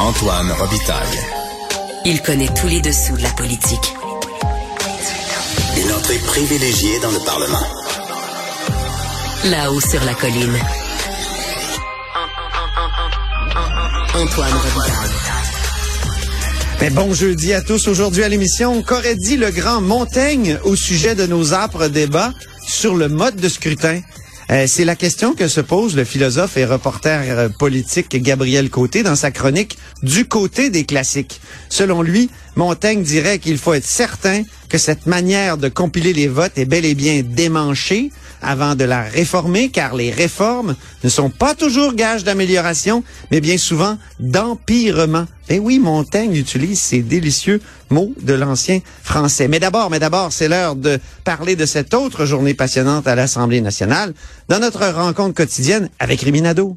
Antoine Robitaille. Il connaît tous les dessous de la politique. Une entrée privilégiée dans le Parlement. Là-haut sur la colline. Antoine Robitaille. Mais bon jeudi à tous. Aujourd'hui à l'émission, qu'aurait dit le grand Montaigne au sujet de nos âpres débats sur le mode de scrutin? Euh, c'est la question que se pose le philosophe et reporter euh, politique Gabriel Côté dans sa chronique Du côté des classiques. Selon lui, Montaigne dirait qu'il faut être certain que cette manière de compiler les votes est bel et bien démanchée avant de la réformer, car les réformes ne sont pas toujours gages d'amélioration, mais bien souvent d'empirement. Et oui, Montaigne utilise ces délicieux mots de l'ancien français. Mais d'abord, mais d'abord, c'est l'heure de parler de cette autre journée passionnante à l'Assemblée nationale dans notre rencontre quotidienne avec Riminado.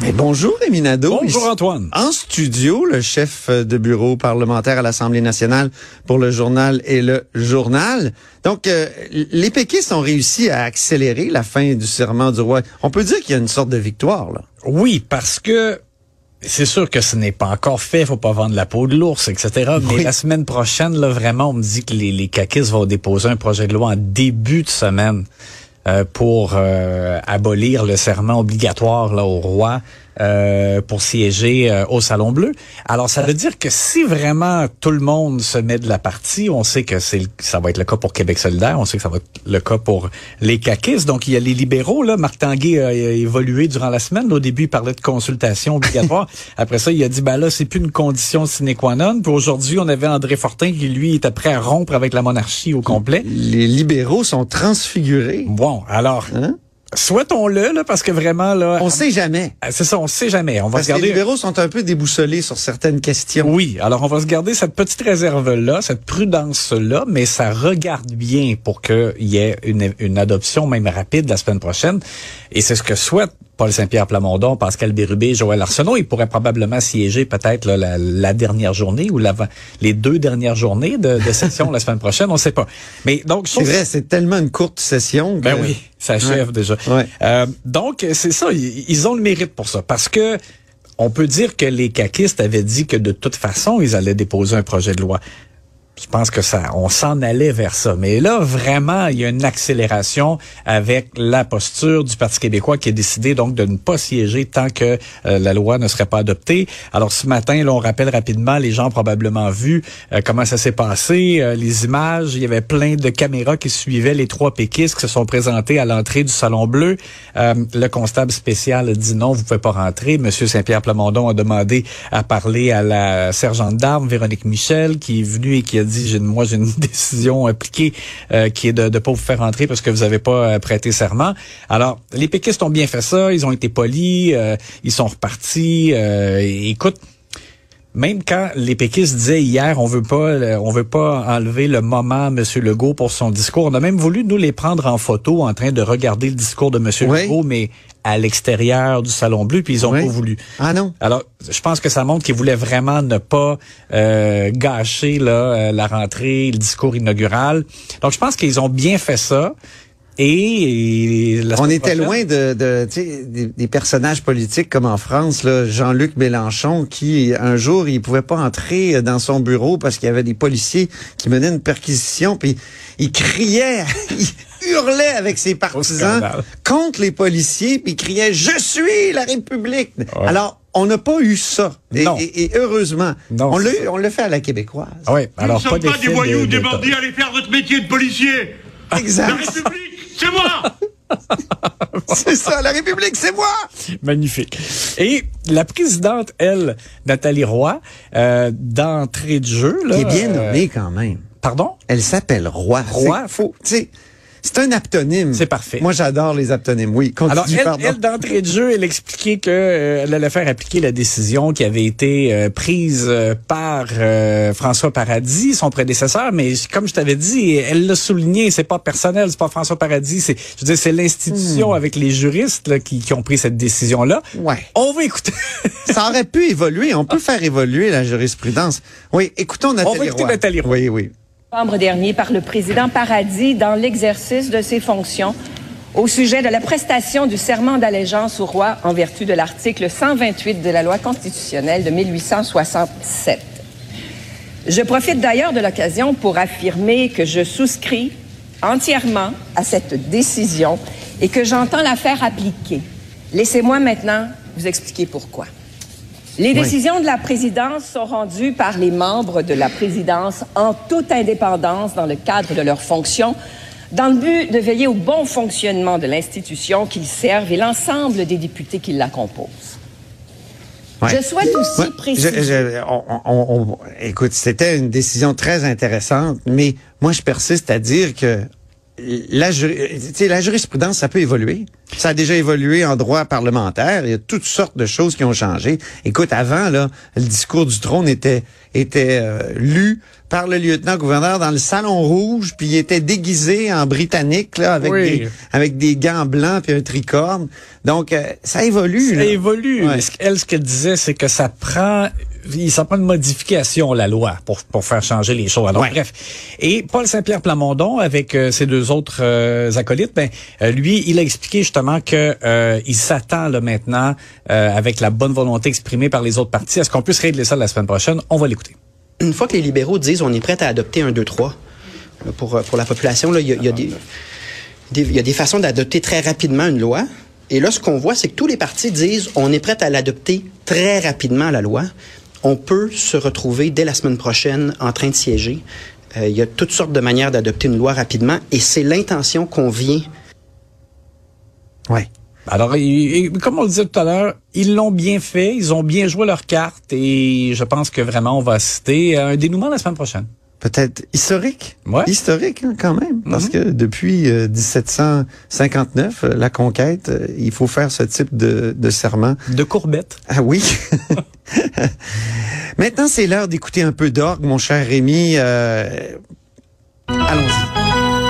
Mais bonjour, Rémi Nadeau. Bonjour, Antoine. En studio, le chef de bureau parlementaire à l'Assemblée nationale pour le journal et le journal. Donc, euh, les péquistes ont réussi à accélérer la fin du serment du roi. On peut dire qu'il y a une sorte de victoire, là. Oui, parce que c'est sûr que ce n'est pas encore fait, faut pas vendre la peau de l'ours, etc. Mais Oui. la semaine prochaine, là, vraiment, on me dit que les, les caquistes vont déposer un projet de loi en début de semaine pour euh, abolir le serment obligatoire là, au roi euh, pour siéger euh, au Salon Bleu. Alors, ça veut dire que si vraiment tout le monde se met de la partie, on sait que c'est ça va être le cas pour Québec solidaire, on sait que ça va être le cas pour les caquistes. Donc, il y a les libéraux. Là, Marc Tanguay a, a évolué durant la semaine. Au début, il parlait de consultation obligatoire. Après ça, il a dit, ben là, c'est plus une condition sine qua non. Puis aujourd'hui, on avait André Fortin qui, lui, était prêt à rompre avec la monarchie au complet. Les libéraux sont transfigurés. Bon, alors, Hein? Souhaitons-le, là, parce que vraiment, là... On sait jamais. Ah, C'est ça, on sait jamais. On va Parce se que les libéraux sont un peu déboussolés sur certaines questions. Oui, alors on va se garder cette petite réserve-là, cette prudence-là, mais ça regarde bien pour qu'il y ait une, une adoption même rapide la semaine prochaine. Et c'est ce que souhaite Paul Saint-Pierre Plamondon, Pascal Bérubé, Joël Arsenault. Ils pourraient probablement siéger peut-être la, la dernière journée ou les deux dernières journées de, de session la semaine prochaine, on ne sait pas. Mais donc, C'est vrai, c'est tellement une courte session. que- ben oui, ça achève déjà. Ouais. Euh, donc, c'est ça, ils, ils ont le mérite pour ça. Parce que on peut dire que les caquistes avaient dit que de toute façon, ils allaient déposer un projet de loi. Je pense que ça, on s'en allait vers ça. Mais là, vraiment, il y a une accélération avec la posture du Parti québécois qui a décidé donc de ne pas siéger tant que euh, la loi ne serait pas adoptée. Alors ce matin, là, on rappelle rapidement, les gens ont probablement vu euh, comment ça s'est passé, euh, les images. Il y avait plein de caméras qui suivaient les trois péquistes qui se sont présentés à l'entrée du Salon Bleu. Le constable spécial a dit non, vous pouvez pas rentrer. Monsieur Saint-Pierre Plamondon a demandé à parler à la sergente d'armes, Véronique Michel, qui est venue et qui a dit, j'ai- moi j'ai une décision appliquée euh, qui est de ne pas vous faire rentrer parce que vous avez pas euh, prêté serment. Alors, les péquistes ont bien fait ça, ils ont été polis, euh, ils sont repartis. euh, écoute, même quand les péquistes disaient hier, on veut pas, euh, on veut pas enlever le moment à M. Legault pour son discours. On a même voulu nous les prendre en photo en train de regarder le discours de M. Oui. Legault, mais à l'extérieur du Salon Bleu, puis ils ont Oui. pas voulu. Ah non. Alors, je pense que ça montre qu'ils voulaient vraiment ne pas euh, gâcher là, euh, la rentrée, le discours inaugural. Donc, je pense qu'ils ont bien fait ça. Et, On était prochaine- loin de, des, des personnages politiques comme en France, là, Jean-Luc Mélenchon, qui un jour il pouvait pas entrer dans son bureau parce qu'il y avait des policiers qui menaient une perquisition, puis il criait, il hurlait avec ses partisans contre les policiers, puis criait "Je suis la République". Alors On n'a pas eu ça. Et, Non. et- et heureusement, Non, on l'a on l'a fait à la québécoise. Oui, Nous alors ne sommes pas des voyous, de- des de- bandits, allez faire votre métier de policier. La Exact. République, c'est moi C'est ça, la République, c'est moi! Magnifique. Et la présidente, elle, Nathalie Roy, euh, d'entrée de jeu, là, Qui est bien euh, nommée quand même. Pardon? Elle s'appelle. Roi. C'est faux. Tu sais, c'est un aptonyme. C'est parfait. Moi, j'adore les aptonymes. Oui, continue, Alors, elle, pardon. elle, d'entrée de jeu, elle expliquait que euh, elle allait faire appliquer la décision qui avait été euh, prise euh, par euh, François Paradis, son prédécesseur. Mais comme je t'avais dit, elle l'a souligné, c'est pas personnel, c'est pas François Paradis, c'est, je veux dire, c'est l'institution avec les juristes là, qui, qui ont pris cette décision-là. Hmm. Ouais. On va écouter. Ça aurait pu évoluer. On peut faire évoluer la jurisprudence. Oui, écoutons Nathalie va écouter Roy. Nathalie Roy. Oui, oui. Novembre dernier par le président Paradis dans l'exercice de ses fonctions au sujet de la prestation du serment d'allégeance au roi en vertu de l'article 128 de la loi constitutionnelle de 1867. Je profite d'ailleurs de l'occasion pour affirmer que je souscris entièrement à cette décision et que j'entends la faire appliquer. Laissez-moi maintenant vous expliquer pourquoi. Les décisions de la présidence sont rendues par les membres de la présidence en toute indépendance dans le cadre de leurs fonctions, dans le but de veiller au bon fonctionnement de l'institution qu'ils servent et l'ensemble des députés qui la composent. Ouais. Je souhaite aussi Ouais, préciser. je- je- on- on- on- écoute, c'était une décision très intéressante, mais moi, je persiste à dire que la, la jurisprudence, ça peut évoluer. Ça a déjà évolué en droit parlementaire. Il y a toutes sortes de choses qui ont changé. Écoute, avant, là, le discours du trône était, était euh, lu par le lieutenant-gouverneur dans le salon rouge, puis il était déguisé en britannique, là, avec, Oui. des, avec des gants blancs puis un tricorne. Donc, euh, ça évolue. Ça là. évolue. Ouais. Elle, ce qu'elle disait, c'est que ça prend, il- ça prend une modification, la loi, pour, pour faire changer les choses. Alors, Ouais. bref. Et Paul Saint-Pierre Plamondon, avec euh, ses deux autres euh, acolytes, ben, euh, lui, il a expliqué justement que euh, s'attend maintenant, euh, avec la bonne volonté exprimée par les autres partis, à ce qu'on puisse régler ça la semaine prochaine. On va l'écouter. une fois que les libéraux disent on est prêt à adopter un 2-3 là, pour, euh, pour la population, il y y a des, façons d'adopter très rapidement une loi. Et là, ce qu'on voit, c'est que tous les partis disent on est prêt à l'adopter très rapidement, la loi. On peut se retrouver dès la semaine prochaine en train de siéger. Il y a toutes sortes de manières d'adopter une loi rapidement et c'est l'intention qu'on vient Ouais. Alors, comme on le disait tout à l'heure, ils l'ont bien fait, ils ont bien joué leur carte et je pense que vraiment on va assister à un dénouement la semaine prochaine. peut-être historique. Ouais. Historique hein, quand même, parce que depuis euh, 1759, euh, la conquête, euh, il faut faire ce type de, de serment. De courbettes. Ah oui. Maintenant, c'est l'heure d'écouter un peu d'orgue, mon cher Rémi. Euh, Allons-y.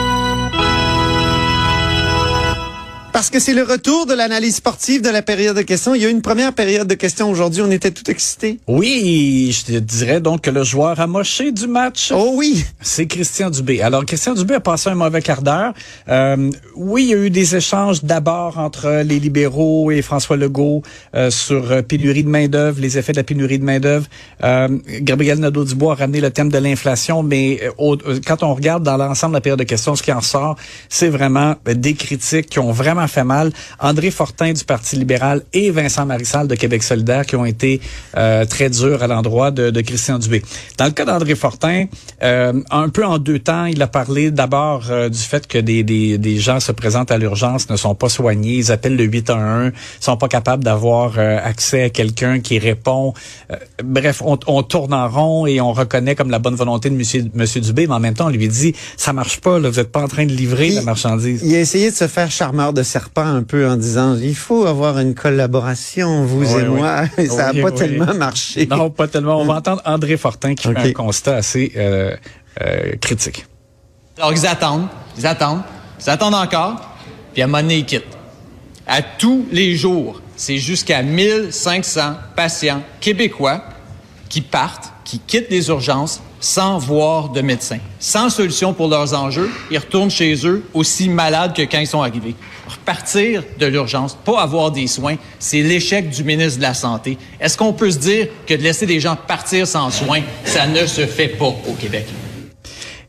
Parce que c'est le retour de l'analyse sportive de la période de questions. Il y a eu une première période de questions aujourd'hui. On était tout excités. Oui, je te dirais donc que le joueur amoché du match, Oh oui. c'est Christian Dubé. Alors, Christian Dubé a passé un mauvais quart d'heure. Euh, oui, il y a eu des échanges d'abord entre les libéraux et François Legault euh, sur euh, pénurie de main-d'œuvre, les effets de la pénurie de main-d'œuvre. Euh, Gabriel Nadeau-Dubois a ramené le thème de l'inflation, mais euh, au- euh, quand on regarde dans l'ensemble de la période de questions, ce qui en sort, c'est vraiment des critiques qui ont vraiment fait mal. André Fortin du Parti libéral et Vincent Marissal de Québec solidaire qui ont été euh, très durs à l'endroit de, de Christian Dubé. Dans le cas d'André Fortin, euh, un peu en deux temps, il a parlé d'abord euh, du fait que des, des, des gens se présentent à l'urgence, ne sont pas soignés, ils appellent le 811, sont pas capables d'avoir euh, accès à quelqu'un qui répond. Euh, bref, on, on tourne en rond et on reconnaît comme la bonne volonté de monsieur, monsieur Dubé, mais en même temps, on lui dit, ça marche pas, là, vous êtes pas en train de livrer Il- la marchandise. Il a essayé de se faire charmeur de serpent un peu en disant il faut avoir une collaboration, vous Oui, et oui. moi. Et ça n'a Oui, pas oui. tellement marché. Non, pas tellement. On va entendre André Fortin qui Ok. fait un constat assez euh, euh, critique. Alors, ils attendent, ils attendent, ils attendent encore, puis à un moment donné, ils quittent. À tous les jours, c'est jusqu'à 1500 patients québécois qui partent, qui quittent les urgences sans voir de médecin, sans solution pour leurs enjeux. Ils retournent chez eux aussi malades que quand ils sont arrivés. Repartir de l'urgence, pas avoir des soins, c'est l'échec du ministre de la Santé. Est-ce qu'on peut se dire que de laisser des gens partir sans soins, ça ne se fait pas au Québec?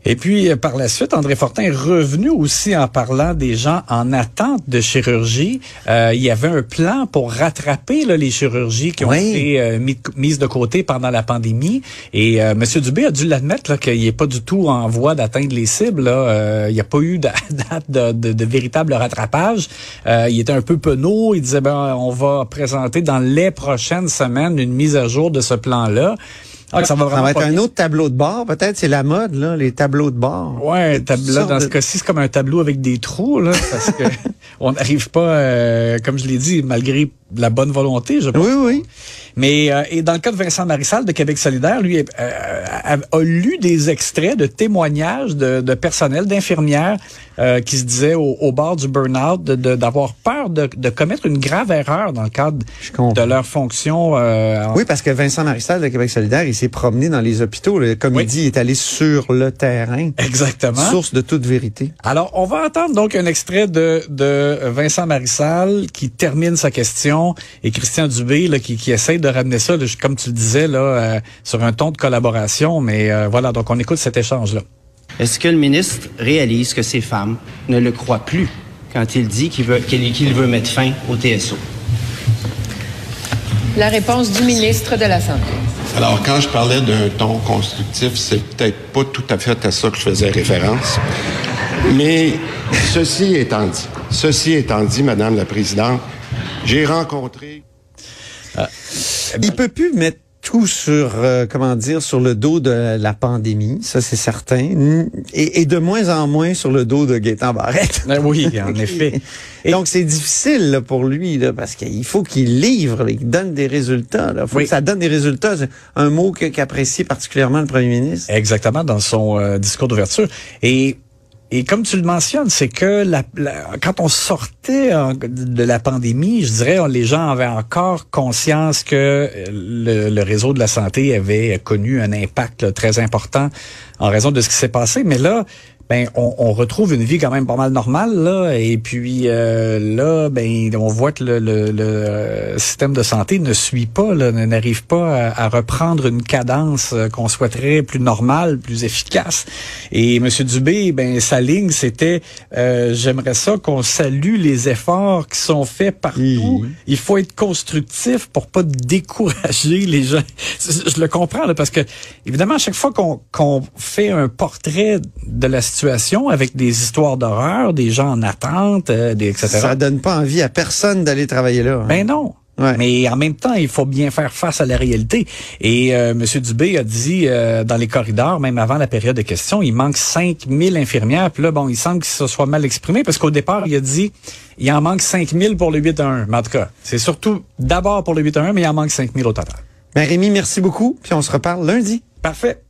Et puis, euh, par la suite, André Fortin est revenu aussi en parlant des gens en attente de chirurgie. Euh, il y avait un plan pour rattraper là, les chirurgies qui ont Oui. été euh, mis- mises de côté pendant la pandémie. Et euh, M. Dubé a dû l'admettre qu'il n'est pas du tout en voie d'atteindre les cibles. Là. Euh, il n'y a pas eu de, date de, de- de véritable rattrapage. Euh, il était un peu penaud. Il disait, ben, on va présenter dans les prochaines semaines une mise à jour de ce plan-là. Ah, que ça va Ça vraiment va être pas un bien. autre tableau de bord, peut-être. C'est la mode, là, les tableaux de bord. Ouais, tab- là, sortes dans ce cas-ci, c'est comme un tableau avec des trous, là, parce que on n'arrive pas, euh, comme je l'ai dit, malgré la bonne volonté, je pense. Oui, oui. Mais euh, et dans le cas de Vincent Marissal de Québec solidaire, lui euh, a, a lu des extraits de témoignages de, de personnel, d'infirmières euh, qui se disaient au, au bord du burn-out de- de- d'avoir peur de, de commettre une grave erreur dans le cadre de leur fonction. euh, Oui, parce que Vincent Marissal de Québec solidaire, il s'est promené dans les hôpitaux. là. Comme Oui. il dit, il est allé sur le terrain. Exactement. Source de toute vérité. Alors, on va entendre donc un extrait de, de Vincent Marissal qui termine sa question et Christian Dubé là, qui, qui essaye de ramener ça, là, comme tu le disais, là, euh, sur un ton de collaboration. Mais euh, voilà, donc on écoute cet échange-là. Est-ce que le ministre réalise que ces femmes ne le croient plus quand il dit qu'il veut, qu'il qu'il veut mettre fin au TSO? La réponse du ministre de la Santé. Alors, quand je parlais d'un ton constructif, c'est peut-être pas tout à fait à ça que je faisais référence. Mais ceci étant dit, ceci étant dit, Madame la Présidente, j'ai rencontré Il peut plus mettre tout sur, euh, comment dire, sur le dos de la pandémie, ça c'est certain, et, et de moins en moins sur le dos de Gaétan Barrette. Euh, oui, en effet. Et- Donc c'est difficile là, pour lui là, parce qu'il faut qu'il livre, là, qu'il donne des résultats. Il faut Oui. que ça donne des résultats. C'est un mot qu'apprécie particulièrement le premier ministre. Exactement, dans son euh, discours d'ouverture. Et et comme tu le mentionnes, c'est que la, quand on sortait en- de la pandémie, je dirais, les gens avaient encore conscience que euh, le, réseau de la santé avait connu un impact très important en raison de ce qui s'est passé. Mais là, ben, on, on retrouve une vie quand même pas mal normale là. Et puis euh, là, ben, on voit que le, le- le, euh, système de santé ne suit pas, n'arrive pas à, à reprendre une cadence euh, qu'on souhaiterait plus normale, plus efficace. Et M. Dubé, ben, sa ligne, c'était euh, j'aimerais ça qu'on salue les efforts qui sont faits partout. Il faut être constructif pour pas décourager les gens. Je le comprends là, parce que évidemment, à chaque fois qu'on qu'on fait un portrait de la situation avec des histoires d'horreur, des gens en attente, euh, des, etc. Ça donne pas envie à personne d'aller travailler là. hein. Ben non. Ouais. Mais en même temps, il faut bien faire face à la réalité. Et euh, M. Dubé a dit euh, dans les corridors, même avant la période de questions, il manque 5000 infirmières. Puis là, bon, il semble qu'il se soit mal exprimé parce qu'au départ, il a dit il en manque 5000 pour le 8 à 1. Mais en tout cas, c'est surtout d'abord pour le 8 à 1, mais il en manque 5000 au total. Ben Rémi, merci beaucoup. Puis on se reparle lundi. Parfait.